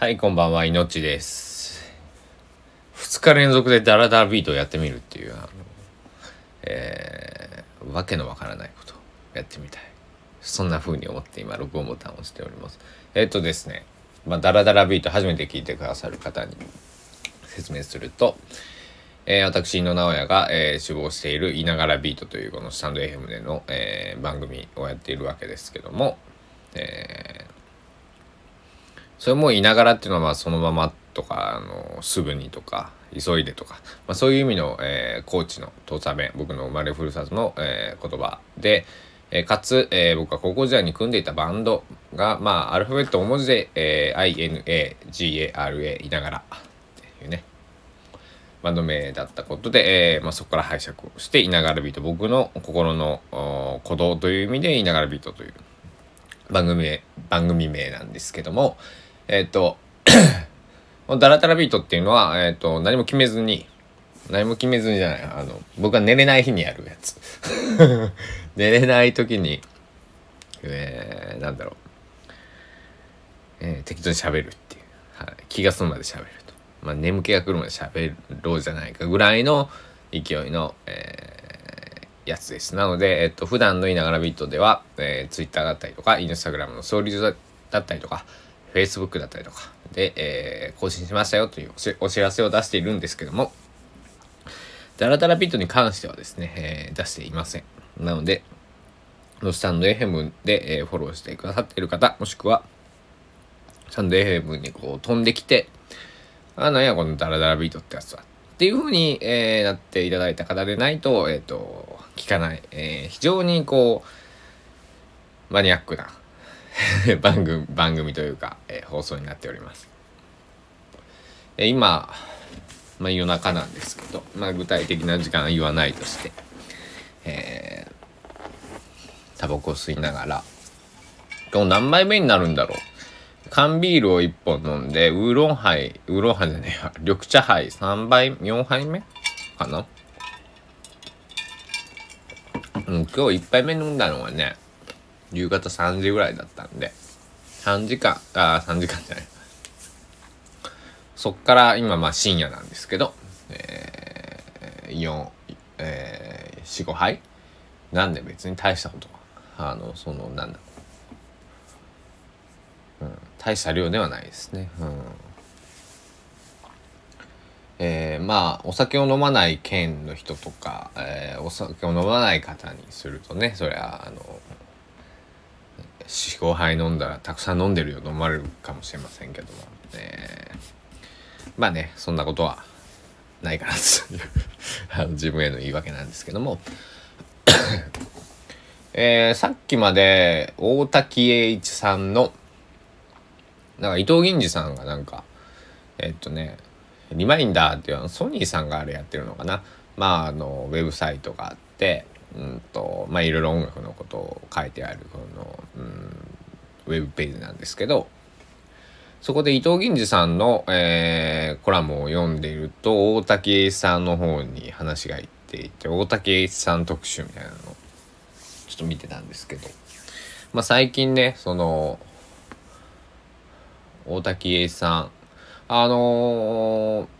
はい、こんばんは、いのちです。2日連続でダラダラビートをやってみるっていう、あの、えー、わけのわからないことをやってみたい。そんな風に思って今、録音ボタンを押しております。えっとですね、まあ、ダラダラビート初めて聞いてくださる方に説明すると、えー、私の直哉が、えー、志望している「いながらビート」というこのスタンド FM での、えー、番組をやっているわけですけども、えーそれもいながらっていうのはまあそのままとかあのすぐにとか急いでとか、まあ、そういう意味の、えー、高知の土佐弁僕の生まれふるさとの、えー、言葉で、えー、かつ、えー、僕は高校時代に組んでいたバンドがまあアルファベット大文字で、えー、INAGARA いながらっていうねバンド名だったことで、えーまあ、そこから拝借をしていながらビート僕の心の鼓動という意味でいながらビートという番組名番組名なんですけどもえっ、と ダラダラビートっていうのは、えっ、と何も決めずに何も決めずにじゃないあの僕が寝れない日にやるやつ。寝れない時にえー、なんだろう、えー、適当に喋るっていう、はい、気が済むまで喋ると、まあ、眠気が来るまで喋ろうじゃないかぐらいの勢いの、えーやつです。なので、えっと、普段のいながらビートでは、えー、Twitter だったりとか、Instagram のストーリーだったりとか、Facebook だったりとかで、えー更新しましたよというお知らせを出しているんですけども、ダラダラビートに関してはですね、えー出していません。なので、このスタンド FM で、えーフォローしてくださっている方、もしくは、スタンド FM にこう飛んできて、あ、なんやこのダラダラビートってやつは。っていう風に、えーなっていただいた方でないと、えっ、と、聞かない。えー非常にこう、マニアックな 番組、番組というか、えー放送になっております。えー今、まあ夜中なんですけど、まあ具体的な時間は言わないとして、えータバコを吸いながら、今日何杯目になるんだろう。缶ビールを1本飲んで、ウーロンハイ、ウーロンハイじゃねえや、緑茶ハイ3杯、4杯目？かな？うん、今日1杯目飲んだのはね、夕方3時ぐらいだったんで、3時間、あー、3時間じゃない。そっから今まあ深夜なんですけど、えー、4、えー、4、5杯。なんで別に大したことは、あの、その、なんだ。うん、大した量ではないですね。うん。えーまあお酒を飲まない県の人とか、えーお酒を飲まない方にするとねそりゃあの45杯飲んだらたくさん飲んでるよと思われるかもしれませんけども、えーまあねそんなことはないかなというあの自分への言い訳なんですけども。えーさっきまで大滝栄一さんのなんか伊藤銀次さんがなんかえっとねリマインダーっていうあのソニーさんがあれやってるのかな。まああのウェブサイトがあってうんとまあいろいろ音楽のことを書いてあるこの、うん、ウェブページなんですけどそこで伊藤銀次さんの、えーコラムを読んでいると大竹栄一さんの方に話がいっていて大竹栄一さん特集みたいなのをちょっと見てたんですけどまあ最近ねその大滝栄一さんあのー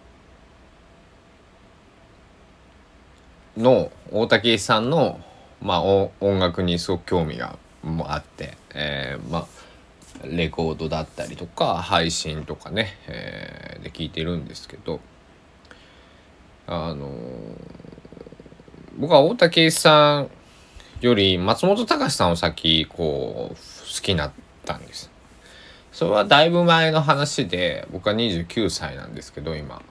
の大滝栄一さんの、まあ、音楽にすごく興味があって、えーまあレコードだったりとか配信とかね、えーで聞いてるんですけどあのー僕は大竹さんより松本隆さんを先こう好きになったんです。それはだいぶ前の話で僕は29歳なんですけど今、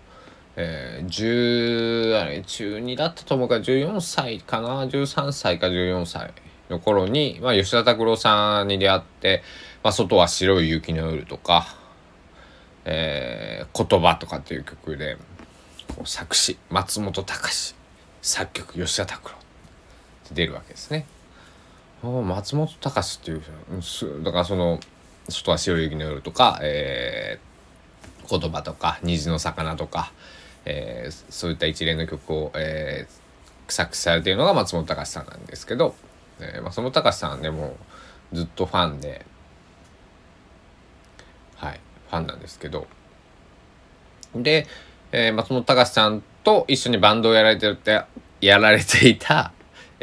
えー、10あれ中2だったと思うから14歳かな13歳か14歳の頃に、まあ、吉田拓郎さんに出会って「まあ、外は白い雪の夜」とか「えー言葉」とかっていう曲でこう作詞松本隆作曲吉田拓郎って出るわけですね。松本隆っていうだからその「外は白い雪の夜」とか、えー言葉とか「虹の魚」とか、えーそういった一連の曲を、えー作詞されているのが松本隆さんなんですけど、えー松本隆さんでもずっとファンではいファンなんですけどで、えー、松本隆さんと一緒にバンドをやられてってやられていた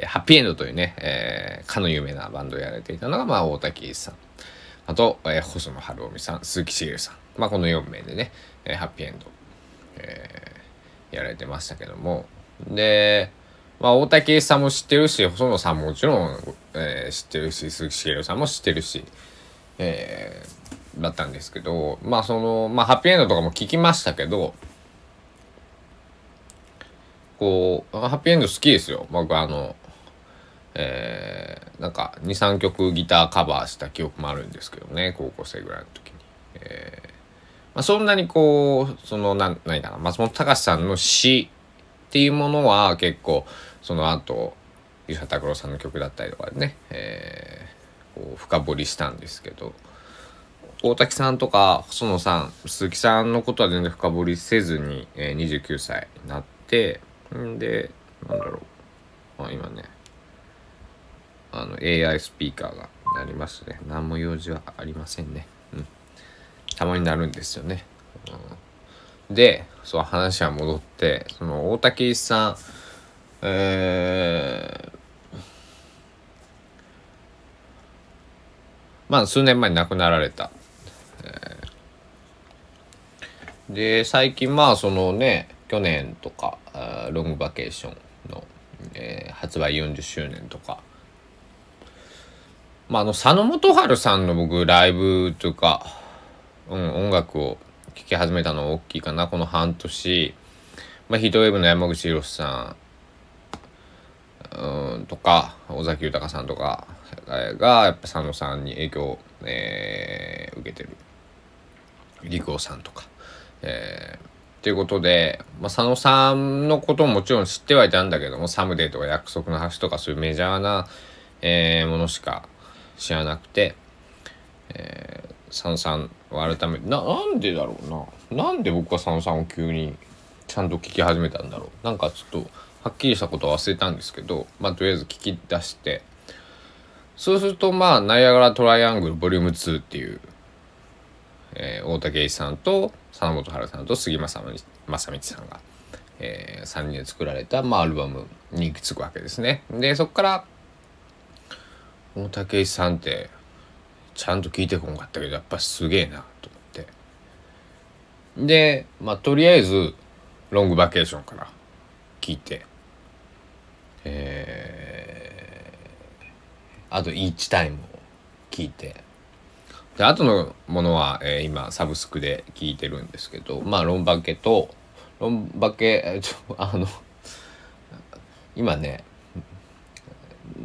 ハッピーエンドというね、えー、かの有名なバンドをやられていたのが、まあ、大竹さん。あと、えー、細野晴臣さん鈴木茂さん、まあ、この4名でね、えー、ハッピーエンド、え、やられてましたけどもでまあ、大竹さんも知ってるし、細野さんももちろん、えー、知ってるし、鈴木茂さんも知ってるし、えー、だったんですけど、まあその、まあハッピーエンドとかも聞きましたけど、こう、ハッピーエンド好きですよ。僕あの、えー、なんか2、3曲ギターカバーした記憶もあるんですけどね、高校生ぐらいの時に。えーまあ、そんなにこう、その、なん、何かな、松本隆さんの詩っていうものは結構その後伊佐拓郎さんの曲だったりとかでね、えー、こう深掘りしたんですけど大滝さんとか細野さん鈴木さんのことは全然深掘りせずに、えー、29歳になってんでなんだろう、まあ、今ねあの AI スピーカーがなりましたね。何も用事はありませんね。たまになるんですよね、うん。でそう話は戻ってその大竹さんえー、まあ数年前に亡くなられた、えー、で最近まあそのね去年とかロングバケーションの、えー、発売40周年とか。まああの佐野元春さんの僕ライブというか、うん、音楽を聴き始めたの大きいかなこの半年、まあ、ヒートウェーブの山口博さんうんとか尾崎豊さんとかがやっぱ佐野さんに影響を、えー、受けてる陸王さんとか。えーっていうことで、まあ、佐野さんのことももちろん知ってはいたんだけども、サムデーとか約束の橋とかそういうメジャーな、えー、ものしか知らなくて、えー、佐野さん改めてななんでだろうな。なんで僕は佐野さんを急にちゃんと聞き始めたんだろう。なんかちょっとはっきりしたことは忘れたんですけどまあとりあえず聞き出して。そうするとまあナイアガラトライアングルボリューム2っていう、えー、大竹一さんと佐野元春さんと杉正正道さんが、えー、3人で作られた、まあ、アルバムに行き着くわけですね。でそこから大竹一さんってちゃんと聞いてこんかったけどやっぱすげえなと思って。でまあとりあえずロングバケーションから聞いて。えー、あとイーチタイムを聞いて。で後のものは、えー、今サブスクで聞いてるんですけどまあロンバケとロンバケあの今ね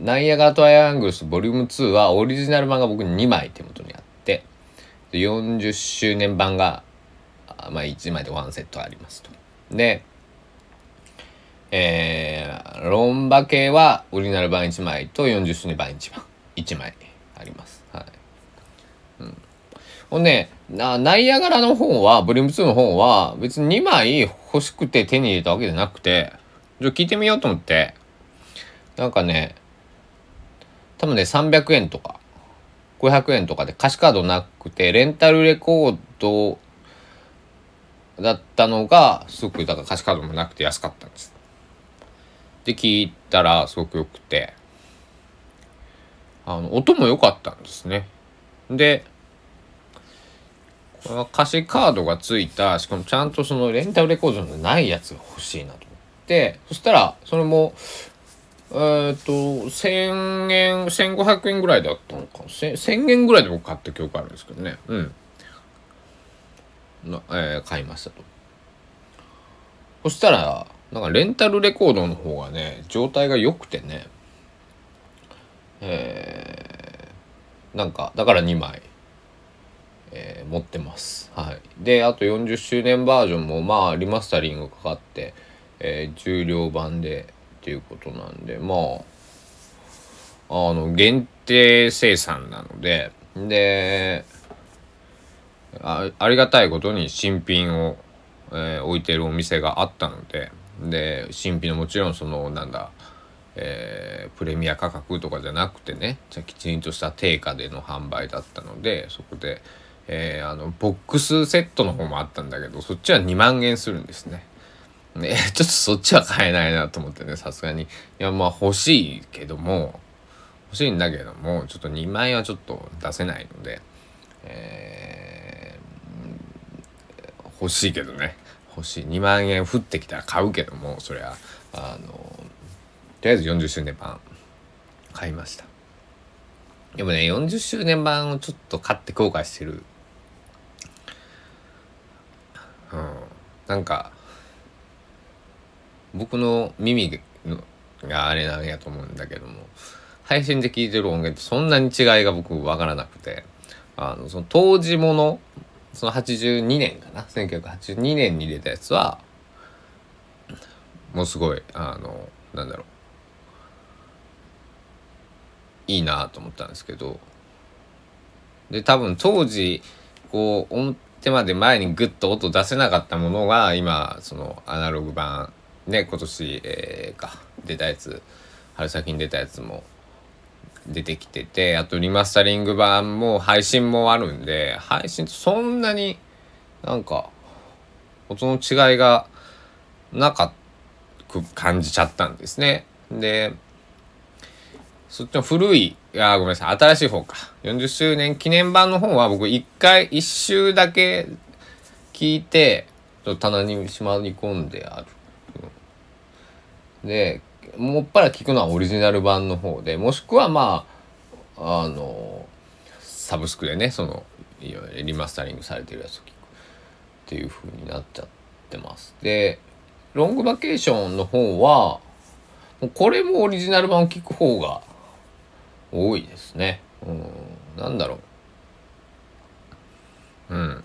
ナイアガラトライアングルスボリューム2はオリジナル版が僕2枚手元にあってで40周年版がまあ1枚でワンセットありますと。で、えー、ロンバ系はオリジナル版1枚と40周年版1枚1枚あります。はい。うん。ほんで、なナイアガラの方は、ボリューム2の方は、別に2枚欲しくて手に入れたわけじゃなくて、じゃ聞いてみようと思って、なんかね、多分ね、300円とか、500円とかで歌詞カードなくて、レンタルレコードだったのが、すごく、だから歌詞カードもなくて安かったんです。で、聞いたらすごく良くて、あの、音も良かったんですね。で、この歌詞カードがついた、しかもちゃんとそのレンタルレコードのないやつが欲しいなと思って、そしたら、それも、えっ、と、1000円、1500円ぐらいだったのか。1000円ぐらいで僕買った記憶あるんですけどね。うん。なえー、買いましたと。そしたら、なんかレンタルレコードの方がね、状態が良くてね、えー、なんか、だから2枚、えー、持ってます。はい。で、あと40周年バージョンも、まあ、リマスタリングかかって、えー、重量版で、っていうことなんでまああの限定生産なのでであありがたいことに新品を、えー、置いてるお店があったのでで新品のもちろんそのなんだえー、プレミア価格とかじゃなくてねじゃきちんとした定価での販売だったのでそこで、えー、あのボックスセットの方もあったんだけどそっちは2万円するんですね。ね、ちょっとそっちは買えないなと思ってねさすがに。いやまあ欲しいけども。欲しいんだけどもちょっと2万円はちょっと出せないので、えー、欲しいけどね。欲しい。2万円降ってきたら買うけどもそりゃ。あのとりあえず40周年版買いました。でもね40周年版をちょっと買って後悔してる。うん。なんか僕の耳があれなんやと思うんだけども配信で聞いてる音源ってそんなに違いが僕分からなくてあのその当時ものその82年かな1982年に出たやつはもうすごいあのなんだろういいなと思ったんですけどで多分当時こう表まで前にグッと音出せなかったものが今そのアナログ版ね今年、えー、か出たやつ春先に出たやつも出てきててあとリマスタリング版も配信もあるんで配信そんなになんか音の違いがなかく感じちゃったんですね。でそっちの古いあごめんなさい新しい方か40周年記念版の方は僕一回一周だけ聞いて棚にしまい込んである。でもっぱら聞くのはオリジナル版の方でもしくはまああのサブスクでねそのいわゆるリマスタリングされてるやつを聞くっていう風になっちゃってます。でロングバケーションの方はこれもオリジナル版を聞く方が多いですね。うんなんだろう。うん。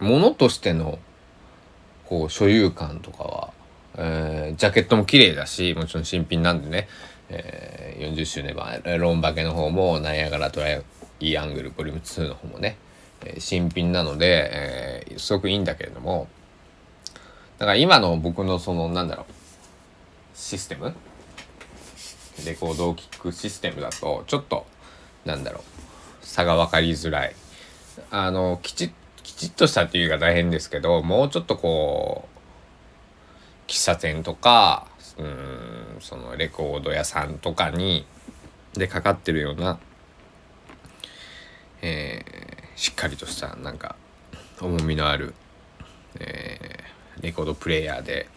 ものとしてのこう所有感とかはえー、ジャケットも綺麗だしもちろん新品なんでね、えー、40周年版ロンバケの方もナイアガラトライアングルボリューム2の方もね、えー、新品なので、えー、すごくいいんだけれども。だから今の僕のそのなんだろうシステム？レコードを聴くシステムだとちょっとなんだろう差が分かりづらい。あのきちきちっとしたっていうか大変ですけどもうちょっとこう喫茶店とかうんそのレコード屋さんとかにでかかってるような、えー、しっかりとしたなんか重みのある、えー、レコードプレーヤーで、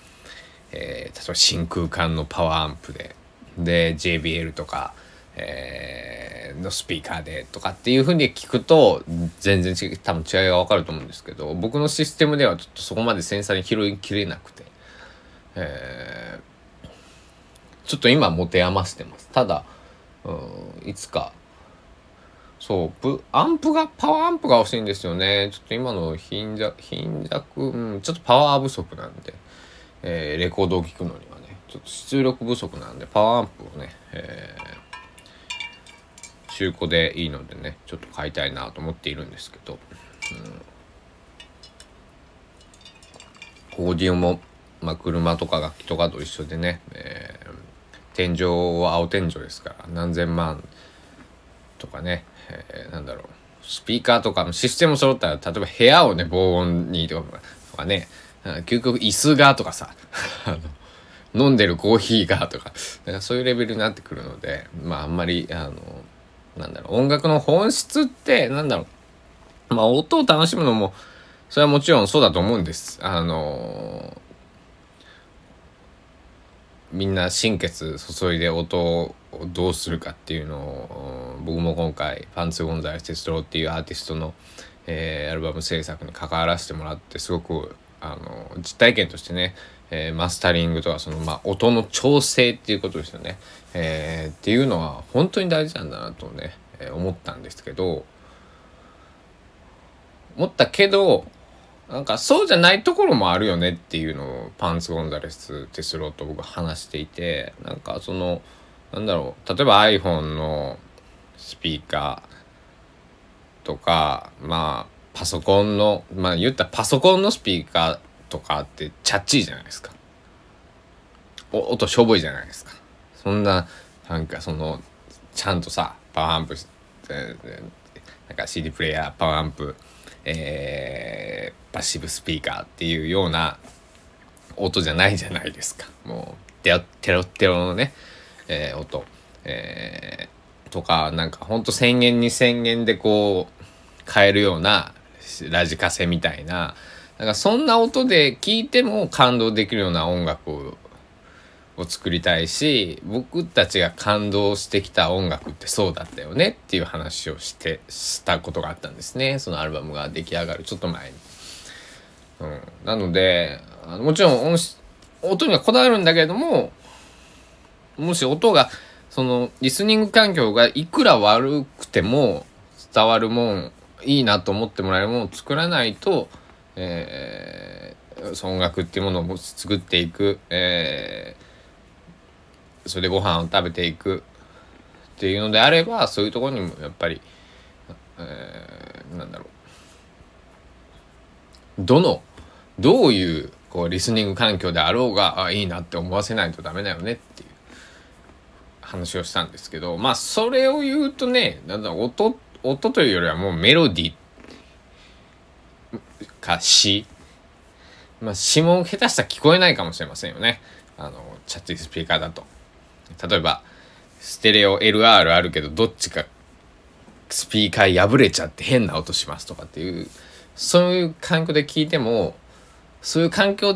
えー、例えば真空管のパワーアンプでで JBL とか、えー、のスピーカーでとかっていうふうに聞くと全然違多分違いが分かると思うんですけど僕のシステムではちょっとそこまで繊細に拾いきれなくて。え、ちょっと今持て余してます。ただ、うん、いつか。そうアンプがパワーアンプが欲しいんですよね。ちょっと今の貧弱貧弱、うん、ちょっとパワー不足なんで、えー、レコードを聴くのにはね。ちょっと出力不足なんでパワーアンプをね、えー、中古でいいのでねちょっと買いたいなと思っているんですけど、うん、オーディオもまあ、車とか楽器とかと一緒でね、えー、天井は青天井ですから何千万とかね、えー、なんだろうスピーカーとかのシステム揃ったら例えば部屋をね防音にとかね究極椅子がとかさ 飲んでるコーヒーがとかかそういうレベルになってくるのでまああんまりあのなんだろう音楽の本質ってなんだろうまあ音を楽しむのもそれはもちろんそうだと思うんです。あのみんな心血注いで音をどうするかっていうのを僕も今回ファンツ・ゴンザレス・テストローっていうアーティストの、えー、アルバム制作に関わらせてもらってすごくあの実体験としてね、えー、マスタリングとかその、まあ、音の調整っていうことですよね、えー、っていうのは本当に大事なんだなとね、えー、思ったんですけど思ったけどなんかそうじゃないところもあるよねっていうのをパンツ・ゴンザレス・テスローと僕話していてなんかそのなんだろう例えば iPhone のスピーカーとかまあパソコンのまあ言ったパソコンのスピーカーとかってチャッチーじゃないですか。お音しょぼいじゃないですか。そんななんかそのちゃんとさパワーアンプしてなんか CD プレイヤーパワーアンプ、えー、パッシブスピーカーっていうような音じゃないじゃないですか。もうテロテロテロのね、えー、音、えー、とかなんかほんと1,000円2,000円でこう買えるようなラジカセみたいななんかそんな音で聞いても感動できるような音楽を作りたいし僕たちが感動してきた音楽ってそうだったよねっていう話をしてしたことがあったんですねそのアルバムが出来上がるちょっと前に。うん、なのであのもちろん音音にはこだわるんだけれどももし音がそのリスニング環境がいくら悪くても伝わるもんいいなと思ってもらえるものを作らないと、えー、音楽っていうものを作っていく、えーそれでご飯を食べていく。っていうのであればそういうところにもやっぱり、えー、なんだろう。どのどういうこうリスニング環境であろうがあいいなって思わせないとダメだよねっていう。話をしたんですけどまあそれを言うとねなんだ音音というよりはもうメロディー。か詩。まあ詩も下手したら聞こえないかもしれませんよね。あのチャットスピーカーだと。例えばステレオ LR あるけどどっちかスピーカー破れちゃって変な音しますとかっていうそういう環境で聞いてもそういう環境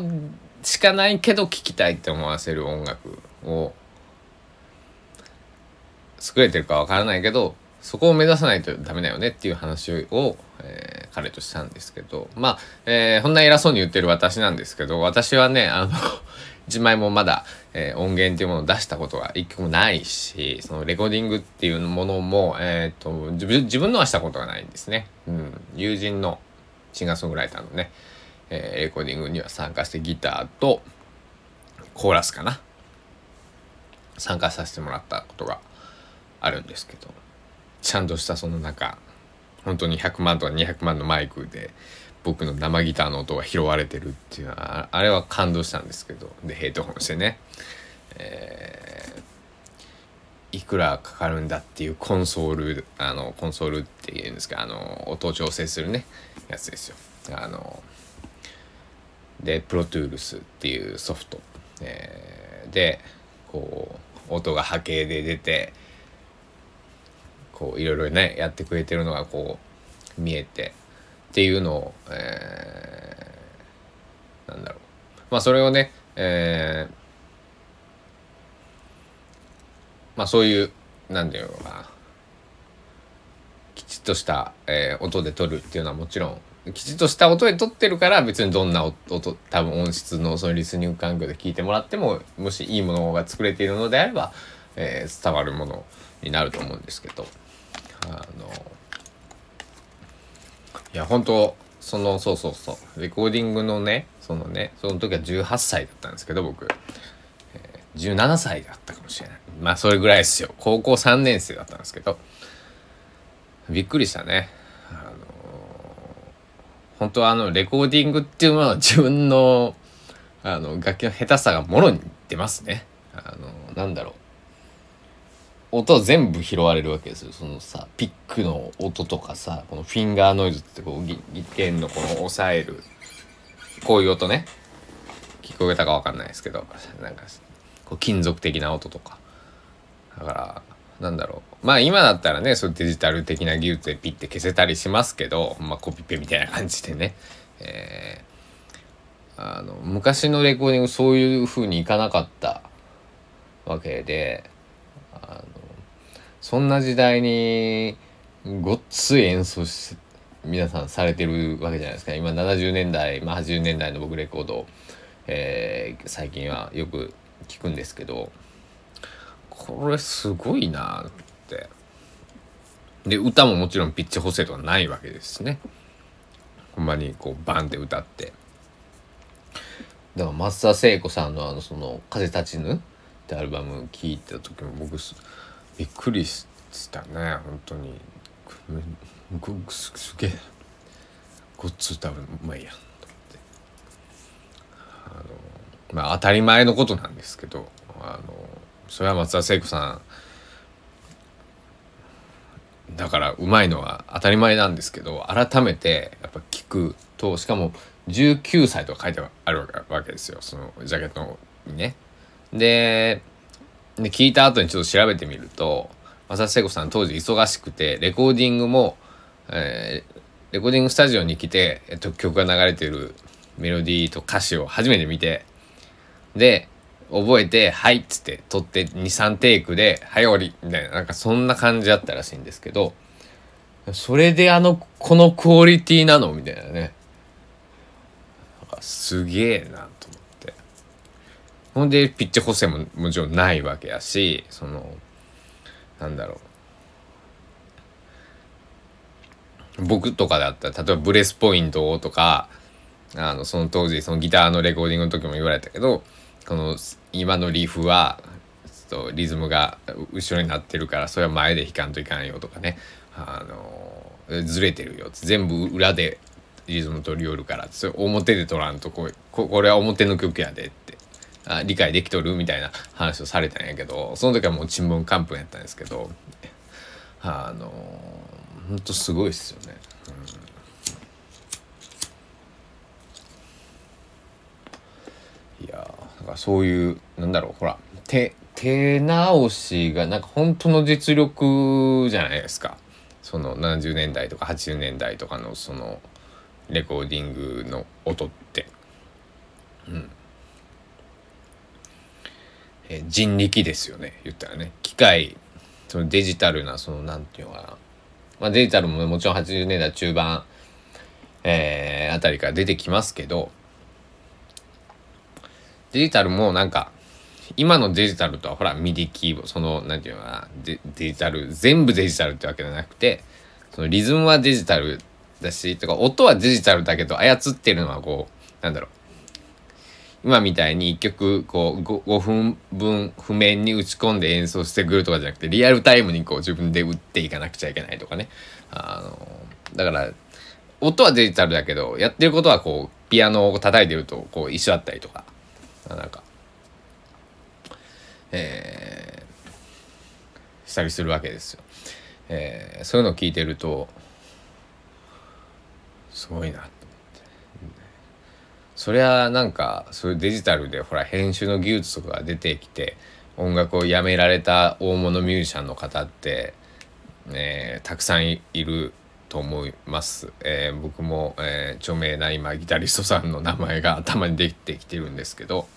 しかないけど聴きたいって思わせる音楽を優れてるかわからないけどそこを目指さないとダメだよねっていう話を、えー、彼としたんですけどまあ、えー、こんな偉そうに言ってる私なんですけど私はねあの一枚もまだ、えー、音源っていうものを出したことが一曲もないしそのレコーディングっていうものも、えーと、自分のはしたことがないんですね。うん、友人のシンガーソングライターのね、えー、レコーディングには参加してギターとコーラスかな参加させてもらったことがあるんですけどちゃんとしたその中本当に100万とか200万のマイクで僕の生ギターの音が拾われてるっていうのはあれは感動したんですけどでヘッドホンしてね、えー、いくらかかるんだっていうコンソールあのコンソールっていうんですかあの音を調整するねやつですよ。あのでプロトゥールスっていうソフト、えー、でこう音が波形で出てこういろいろねやってくれてるのがこう見えてっていうのを、えー、なんだろう。まあそれをね、えー、まあそういうなんていうのかな。きちっとした、えー、音で撮るっていうのはもちろんきちっとした音で撮ってるから別にどんな音多分音質のそのリスニング環境で聞いてもらってももしいいものが作れているのであれば、えー、伝わるものになると思うんですけど。あのいや本当そのそうそうそう。レコーディングのねそのねその時は18歳だったんですけど僕、えー、17歳だったかもしれない。まあそれぐらいですよ。高校3年生だったんですけど。びっくりしたね。あのー、本当はあのレコーディングっていうのは自分のあの楽器の下手さがもろに出ますね。あのー、なんだろう。音全部拾われるわけですよ。そのさピックの音とかさこのフィンガーノイズってこうギターのこの押さえるこういう音ね。聞こえたか分かんないですけどなんかこう金属的な音とか。だからなんだろう。まあ今だったらねそうデジタル的な技術でピッて消せたりしますけどまあコピペみたいな感じでね、えー、あの昔のレコーディングそういう風にいかなかったわけでそんな時代にごっつい演奏し皆さんされてるわけじゃないですか。今70年代、まあ、80年代の僕レコード、えー、最近はよく聞くんですけどこれすごいなって。で歌ももちろんピッチ補正とかないわけですね。ほんまにこうバンって歌って。だから松田聖子さんのあのその「風立ちぬ」ってアルバム聴いた時も僕びっくりしたね本当にすげえごっつ多分うまいやんあのまあ当たり前のことなんですけどあのそれは松田聖子さんだからうまいのは当たり前なんですけど改めてやっぱ聞くとしかも19歳とか書いてあるわけですよそのジャケットにね。でで聞いた後にちょっと調べてみると正瀬子さん当時忙しくてレコーディングも、えー、レコーディングスタジオに来て、えっと、曲が流れてるメロディーと歌詞を初めて見てで覚えて「はい」っつって撮って23テイクで「はい終わり」みたいななんかそんな感じだったらしいんですけどそれであのこのクオリティなの？みたいなね。なんかすげえな。ほんでピッチ補正ももちろんないわけやしそのなんだろう。僕とかだったら例えばブレスポイントとかあのその当時そのギターのレコーディングの時も言われたけどこの今のリフはリズムが後ろになってるからそれは前で弾かんといかんよとかね。あのずれてるよ全部裏でリズム取り寄るからそれ表で取らんとここれは表の曲やでってあ理解できとるみたいな話をされたんやけどその時はもうちんぶんかんぷんやったんですけどあのほんとすごいっすよね。うん、いやだかそういうなんだろうほら手手直しがなんか本当の実力じゃないですかその70年代とか80年代とかのそのレコーディングの音って。うんえ人力ですよね言ったらね。機械そのデジタルなそのなんていうのかな、まあ、デジタルももちろん80年代中盤えー、あたりから出てきますけどデジタルもなんか今のデジタルとはほらミディキーボそのなんていうのかなデデジタル全部デジタルってわけじゃなくてそのリズムはデジタルだしとか音はデジタルだけど操ってるのはこうなんだろう今みたいに1曲こう 5, 5分分譜面に打ち込んで演奏してくるとかじゃなくてリアルタイムにこう自分で打っていかなくちゃいけないとかね。あのだから音はデジタルだけどやってることはこうピアノを叩いてるとこう一緒だったりとか。なんかえー、したりするわけですよ。えー、そういうのを聞いてるとすごいなって。そりゃなんかそういうデジタルでほら編集の技術とかが出てきて音楽をやめられた大物ミュージシャンの方って、えー、たくさんいると思います、えー、僕も、えー、著名な今ギタリストさんの名前が頭にできてきてるんですけど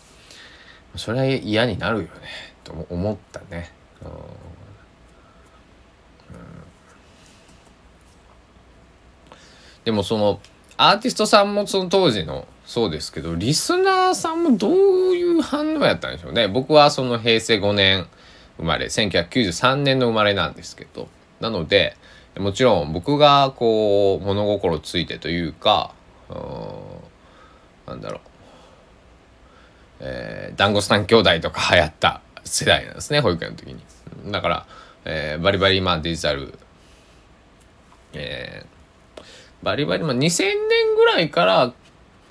それは嫌になるよねと思ったね。うん。でもそのアーティストさんもその当時のそうですけどリスナーさんもどういう反応やったんでしょうね。僕はその平成5年生まれ1993年の生まれなんですけど。なのでもちろん僕がこう物心ついてというかうなんだろう。えー、団子スタン兄弟とか流行った世代なんですね保育園の時に。だから、えー、バリバリまあデジタルえー、バリバリまあ2000年ぐらいから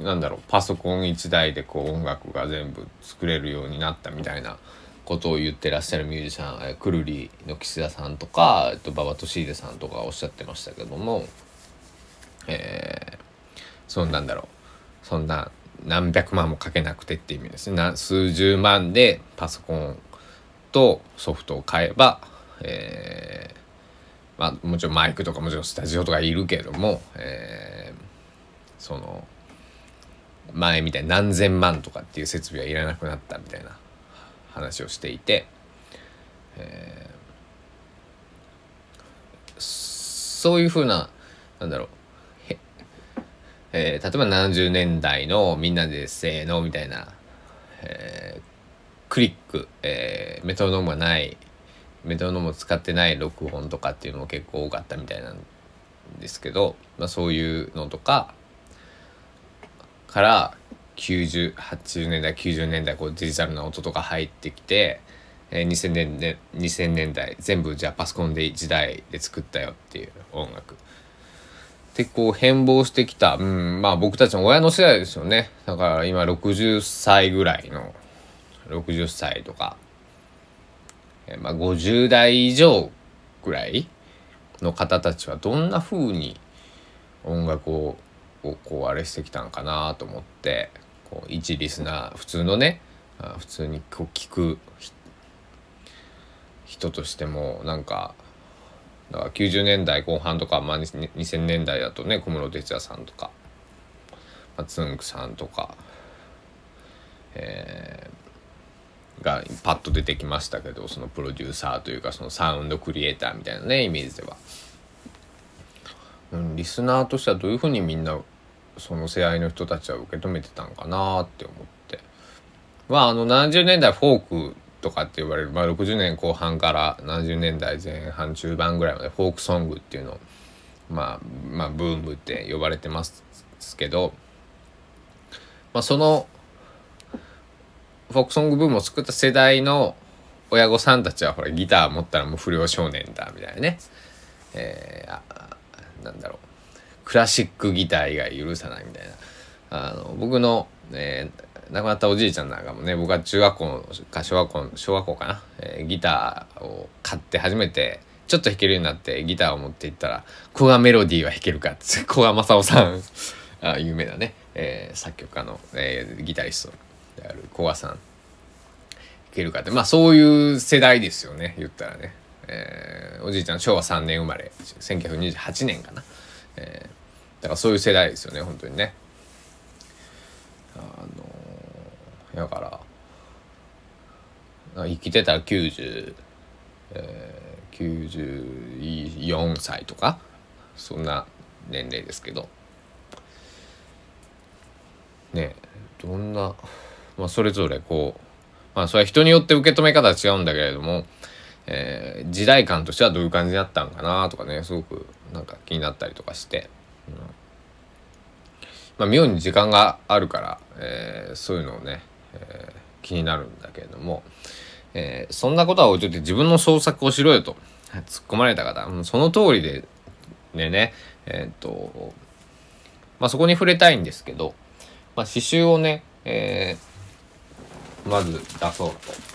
なんだろうパソコン1台でこう音楽が全部作れるようになったみたいなことを言ってらっしゃるミュージシャン、えくるりの岸田さんとか、えっと、馬場俊秀さんとかおっしゃってましたけどもえー、そんなんだろうそんな何百万もかけなくてっていう意味ですね。数十万でパソコンとソフトを買えば、えー、まあもちろんマイクとかもちろんスタジオとかいるけども、えー、その前みたいに何千万とかっていう設備はいらなくなったみたいな話をしていて、えー、そういうふうななんだろうえー、例えば70年代のみんなでせーのみたいな、えー、クリック、えー、メトロノームがないメトロノームを使ってない録音とかっていうのも結構多かったみたいなんですけど、まあ、そういうのとかから9080年代90年代こうデジタルな音とか入ってきて、えー、2000, 年2000年代全部じゃあパソコンで時代で作ったよっていう音楽。でこう変貌してきた、うん、まあ僕たちの親の世代ですよねだから今60歳ぐらいの60歳とか、えまあ、50代以上ぐらいの方たちはどんな風に音楽ををこうあれしてきたんかなと思ってこう一リスナー普通のね普通にこう聞く人としてもなんかだから90年代後半とか、まあ、2000年代だとね小室哲哉さんとか、まあ、つんくさんとか、えー、がパッと出てきましたけどそのプロデューサーというかそのサウンドクリエイターみたいなねイメージでは。うん、リスナーとしてはどういうふうにみんなその世代の人たちは受け止めてたんかなって思って。まああの70年代フォークとかって言われる、まあ、60年後半から70年代前半中盤ぐらいまでフォークソングっていうのを、まあ、まあブームって呼ばれてますけど、まあ、そのフォークソングブームを作った世代の親御さんたちはほらギター持ったらもう不良少年だみたいなね、えー、なんだろう。クラシックギター以外許さないみたいな。あの僕の、えー、亡くなったおじいちゃんなんかもね僕は中学校か小学校小学校かな、えー、ギターを買って初めてちょっと弾けるようになってギターを持っていったら「古賀メロディーは弾けるか」って 古賀正夫さん。あ有名なね、えー、作曲家の、えー、ギタリストである古賀さん。弾けるかって。まあそういう世代ですよね言ったらね、えー、おじいちゃん昭和3年生まれ。1928年かな、えー、だからそういう世代ですよね本当にね。あのだから生きてたら90、えー、94歳とかそんな年齢ですけど。ねどんなまあそれぞれこうまあそれは人によって受け止め方は違うんだけれども、えー、時代感としてはどういう感じだったんかなとかねすごくなんか気になったりとかして。うんまあ、妙に時間があるから、えー、そういうのをねえー、気になるんだけれども、え、そんなことは置いといて自分の創作をしろよと突っ込まれた方、うんその通りでねね、えっ、と、まあ、そこに触れたいんですけど、まあ、刺繍をね、え、まず出そうと。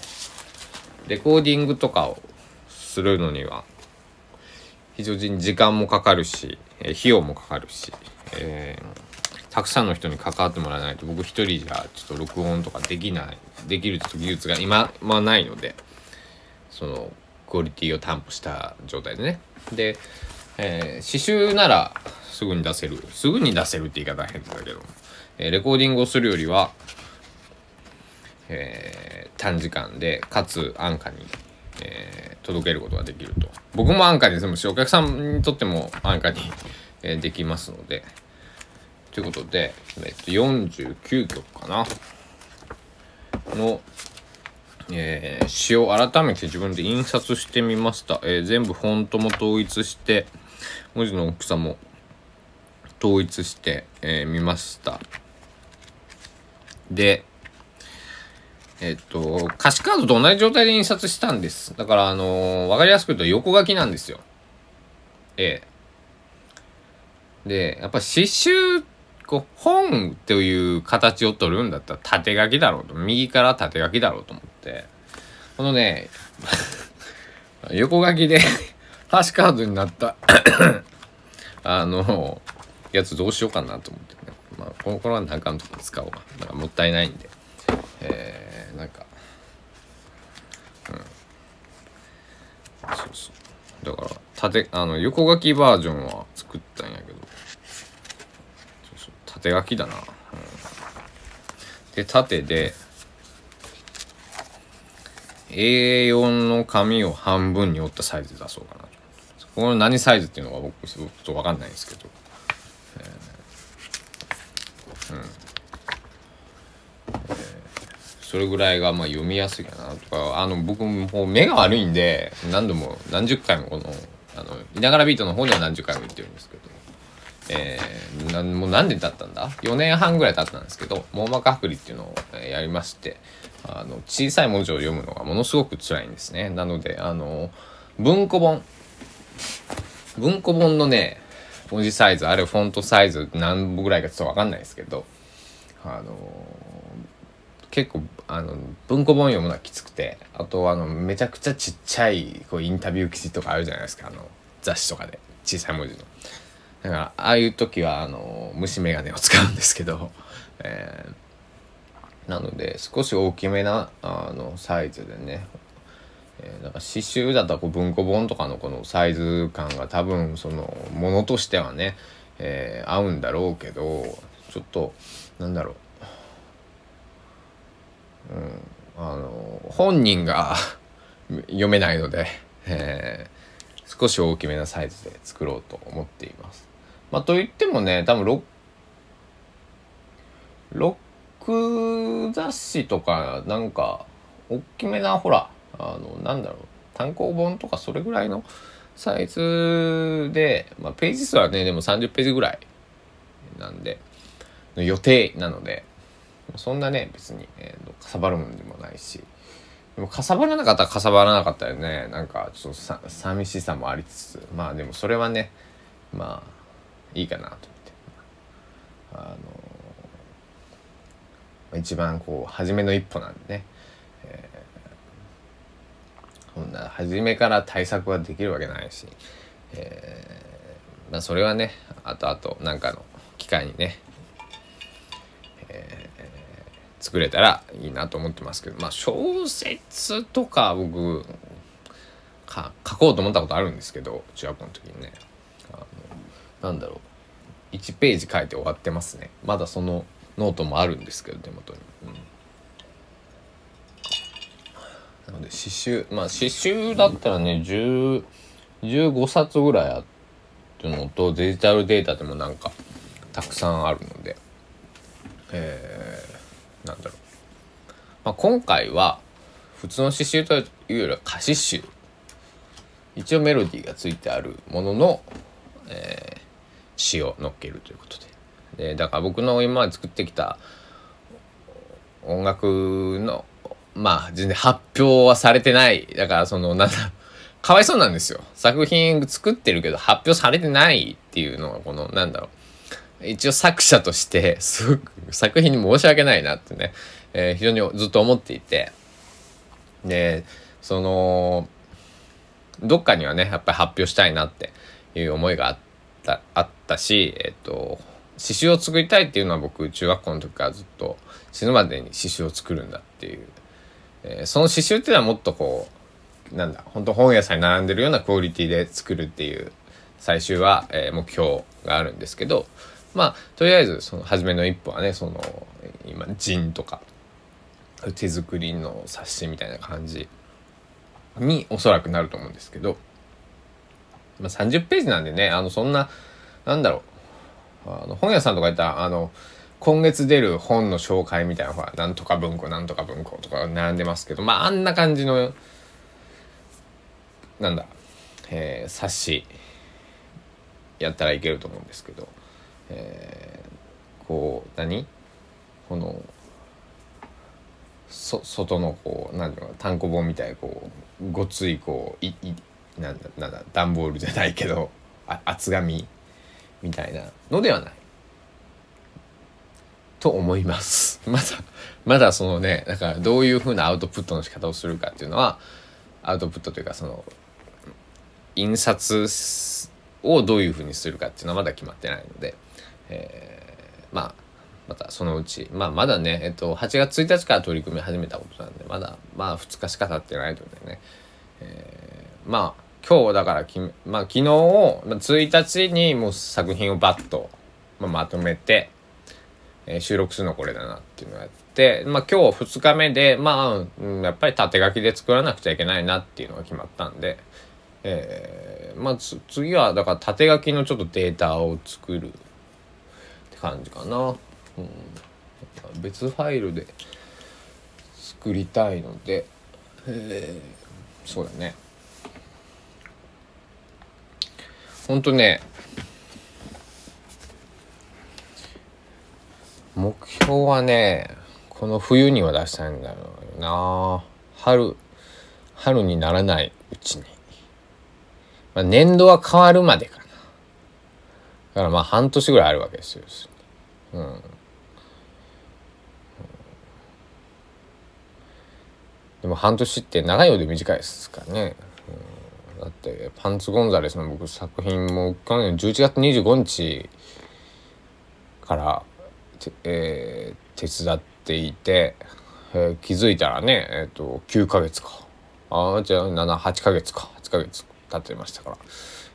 レコーディングとかをするのには、非常に時間もかかるし、え費用もかかるし、えーたくさんの人に関わってもらわないと僕一人じゃちょっと録音とかできないできると技術が今はないのでそのクオリティを担保した状態でね。で、えー、刺繍ならすぐに出せるすぐに出せるって言い方は変だけど、えー、レコーディングをするよりは、えー、短時間でかつ安価に、えー、届けることができると僕も安価に済むしお客さんにとっても安価に、えー、できますのでということで、えっと、49曲かなの、えー、詩を改めて自分で印刷してみました。えー、全部フォントも統一して、文字の大きさも統一してみ、えー、ました。で、えっと、歌詞カードと同じ状態で印刷したんです。だから、あのー、わかりやすく言うと横書きなんですよ。ええ。で、やっぱ刺繍こう本っていう形を取るんだったら縦書きだろうと右から縦書きだろうと思ってこのね 横書きでハッシュカードになった あのやつどうしようかなと思ってねまあこれは何かのとこ使おうかなんかもったいないんでえー、なんかうん。そうそう。だから縦あの横書きバージョンは作ったんやけど。そうそう。縦書きだな、うん、で縦で A4 の紙を半分に折ったサイズ出そうかなこの何サイズっていうのが僕すごくと分かんないんですけど、えー、うん、それぐらいがまあ読みやすいかなとかあの僕もう目が悪いんで何度も何十回もこのあのいながらビートの方には何十回も言ってるんですけどえー、なもう何年経ったんだ ?4 年半ぐらい経ったんですけど、網膜剥離っていうのを、やりまして、あの、小さい文字を読むのがものすごく辛いんですね。なので、あの、文庫本、文庫本のね、文字サイズ、あるフォントサイズ何部ぐらいかちょっとわかんないですけど、あの結構あの文庫本読むのはきつくてあとあのめちゃくちゃちっちゃいこうインタビュー記事とかあるじゃないですか。あの雑誌とかで。小さい文字の。だからああいう時はあの虫眼鏡を使うんですけど、えー、なので少し大きめなあのサイズでね。えー、なんか刺繍だったらこう文庫本とかのこのサイズ感が多分そのものとしてはね、えー、合うんだろうけどちょっとなんだろう、うん、あの本人が 読めないので、えー、少し大きめなサイズで作ろうと思っています。まあ、といってもね多分ロロック雑誌とかなんか大きめなほらあのなんだろう単行本とかそれぐらいのサイズで、まあ、ページ数はねでも30ページぐらいなんで予定なのでそんなね別に、えー、かさばるもんでもないし。でもかさばらなかったらかさばらなかったらね。なんかちょっとさ寂しさもありつつ。まあでもそれはねまあいいかなと思って。あの一番こう初めの一歩なんでね、えー、そんな初めから対策はできるわけないし、えー、まあそれはねあとあと何かの機会にね、作れたらいいなと思ってますけどまあ小説とか僕か書こうと思ったことあるんですけど中学校の時にね。あのなんだろう。1ページ書いて終わってますね。まだそのノートもあるんですけど手元に、うん、なので詩集まあ詩集だったらね10 15冊ぐらいあってのとデジタルデータでもなんかたくさんあるので。えー、なんだろう、まあ、今回は普通の詩集というよりは歌詞集一応メロディーがついてあるものの、えー、詩を乗っけるということで。でだから僕の今まで作ってきた音楽のまあ全然発表はされてない。だからそのなんだかわいそうなんですよ。作品作ってるけど発表されてないっていうのがこのなんだろう。一応作者としてすごく作品に申し訳ないなってね、えー、非常にずっと思っていてでそのどっかにはねやっぱり発表したいなっていう思いがあったあったしえっと刺繍を作りたいっていうのは僕中学校の時からずっと死ぬまでに刺繍を作るんだっていう、えー、その刺繍っていうのはもっとこうなんだ本当本屋さんに並んでるようなクオリティで作るっていう最終は、えー、目標があるんですけどまあとりあえずその初めの一歩はねその今ジンとか手作りの冊子みたいな感じにおそらくなると思うんですけど、まあ、30ページなんでねあのそんななんだろうあの本屋さんとか言ったらあの今月出る本の紹介みたいなほらなんとか文庫なんとか文庫とか並んでますけどまああんな感じのなんだ、えー、冊子やったらいけると思うんですけど、えー、こう何？このそ外のこうなんていうの？単行本みたいこうごついこういいなんだなんだ？段ボールじゃないけどあ厚紙？みたいなのではない。と思います。まだまだそのねだからどういうふうなアウトプットの仕方をするかっていうのはアウトプットというかその印刷をどういうふうにするかっていうのはまだ決まってないので、えー、まあまたそのうち、まあまだね、えっと、8月1日から取り組み始めたことなんで、まだ、まあ2日しか経ってないのでね、えー、まあ今日だからき、まあ昨日を、まあ、1日にもう作品をバッと、まあ、まとめて、えー、収録するのこれだなっていうのをやって、まあ今日2日目で、まあ、うん、やっぱり縦書きで作らなくちゃいけないなっていうのが決まったんで、えー、まあ次はだから縦書きのちょっとデータを作る感じかな。うん、別ファイルで作りたいので、えー、そうだね。ほんとね。目標はねこの冬には出したいんだよな。春春にならないうちに、まあ、年度は変わるまでかな。だからまあ半年ぐらいあるわけですよ。うん。でも半年って長いようで短いですからね、うん、だってパンツ・ゴンザレスの僕作品も去年11月25日からえー、手伝っていて、えー、気づいたらね、えーと、9ヶ月か。ああじゃあ78ヶ月か。8ヶ月経ってましたから、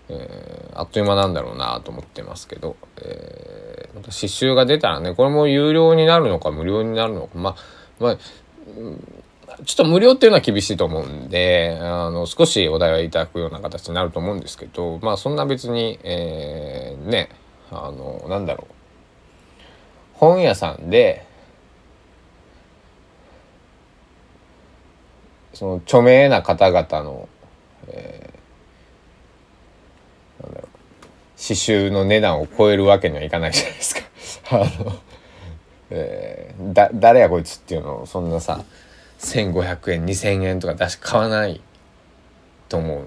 えー、あっという間なんだろうなと思ってますけど、えー、また刺繍が出たらねこれも有料になるのか無料になるのかまあまあ、ちょっと無料っていうのは厳しいと思うんで、あの、少しお題はいただくような形になると思うんですけど、まあそんな別に、えー、ね、あの、なんだろう。本屋さんでその著名な方々の、えー、なんだろう刺繍の値段を超えるわけにはいかないじゃないですか。あの、えー、だ誰やこいつっていうのをそんなさ1,500円2,000円とか出し買わないと思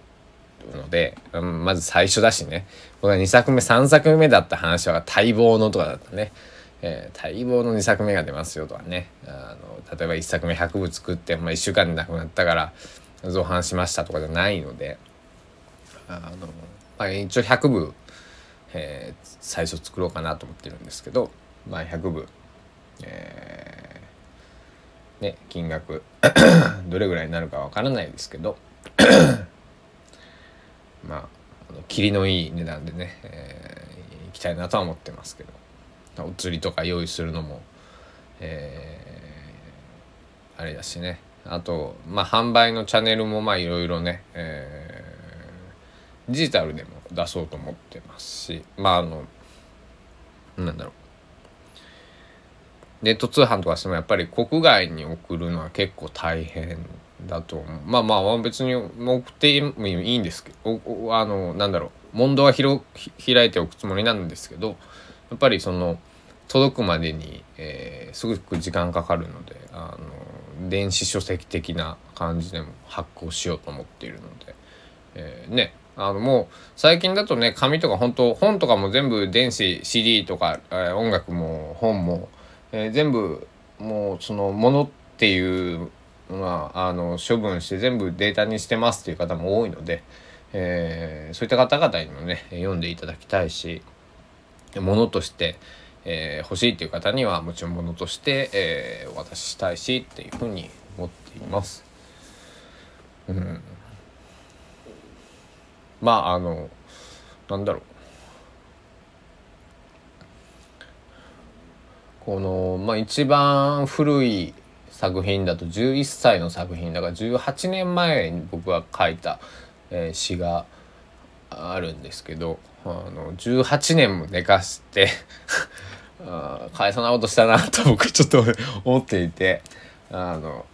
うのでまず最初だしね僕は2作目3作目だった話は待望のとかだったね。えー、待望の2作目が出ますよとかねあの例えば1作目100部作って、まあ、1週間でなくなったから造反しましたとかじゃないのであの、まあ、一応100部、えー、最初作ろうかなと思ってるんですけど、まあ、100部、えー、ね金額 どれぐらいになるかわからないですけど まあ霧のいい値段でね、えー、いきたいなとは思ってますけど。お釣りとか用意するのも、えー、あれだしねあとまあ販売のチャンネルもまあいろいろね、えー、デジタルでも出そうと思ってますしまああのなんだろう。ネット通販とかしてもやっぱり国外に送るのは結構大変だと思う。まあまあ別に送ってもいいんですけどあのなんだろう。問答は広開いておくつもりなんですけどやっぱりその届くまでに、えー、すごく時間かかるのであの電子書籍的な感じでも発行しようと思っているので、えー、ね。あのもう最近だとね紙とか本当本とかも全部電子 CD とか、えー、音楽も本も、えー、全部もうそのものっていうのはあの処分して全部データにしてますっていう方も多いので、えー、そういった方々にもね読んでいただきたいしものとして、えー、欲しいっていう方にはもちろんものとして、えー、お渡ししたいしっていうふうに思っています。うん、まああのなんだろう。このまあ一番古い作品だと11歳の作品。だから18年前に僕が書いた、えー、詩があるんですけどあの18年も寝かして あ返さないことしたなと僕ちょっと思っていてあの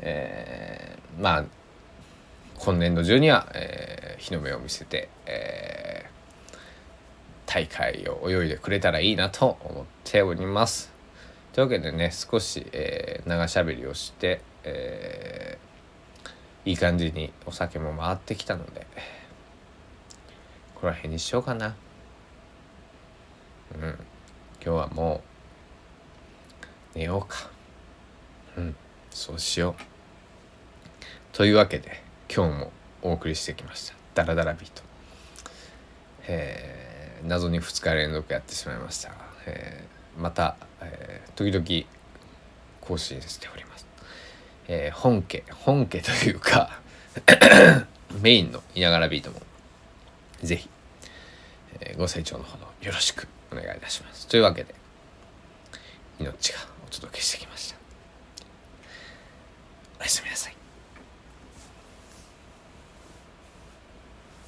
えー、まあ今年度中には、えー、日の目を見せて、えー、大会を泳いでくれたらいいなと思っております。というわけでね少し、えー、長しゃべりをして、えー、いい感じにお酒も回ってきたのでこの辺にしようかな。うん今日はもう寝ようかうんそうしようというわけで今日もお送りしてきました「ダラダラビート」えー、謎に2日連続やってしまいました、えー、また、えー、時々更新しております、えー、本家本家というか メインの「いながらビート」もぜひ、えー、ご清聴のほどよろしくお願いいたします。というわけで、命がお届けしてきました。おやすみなさい。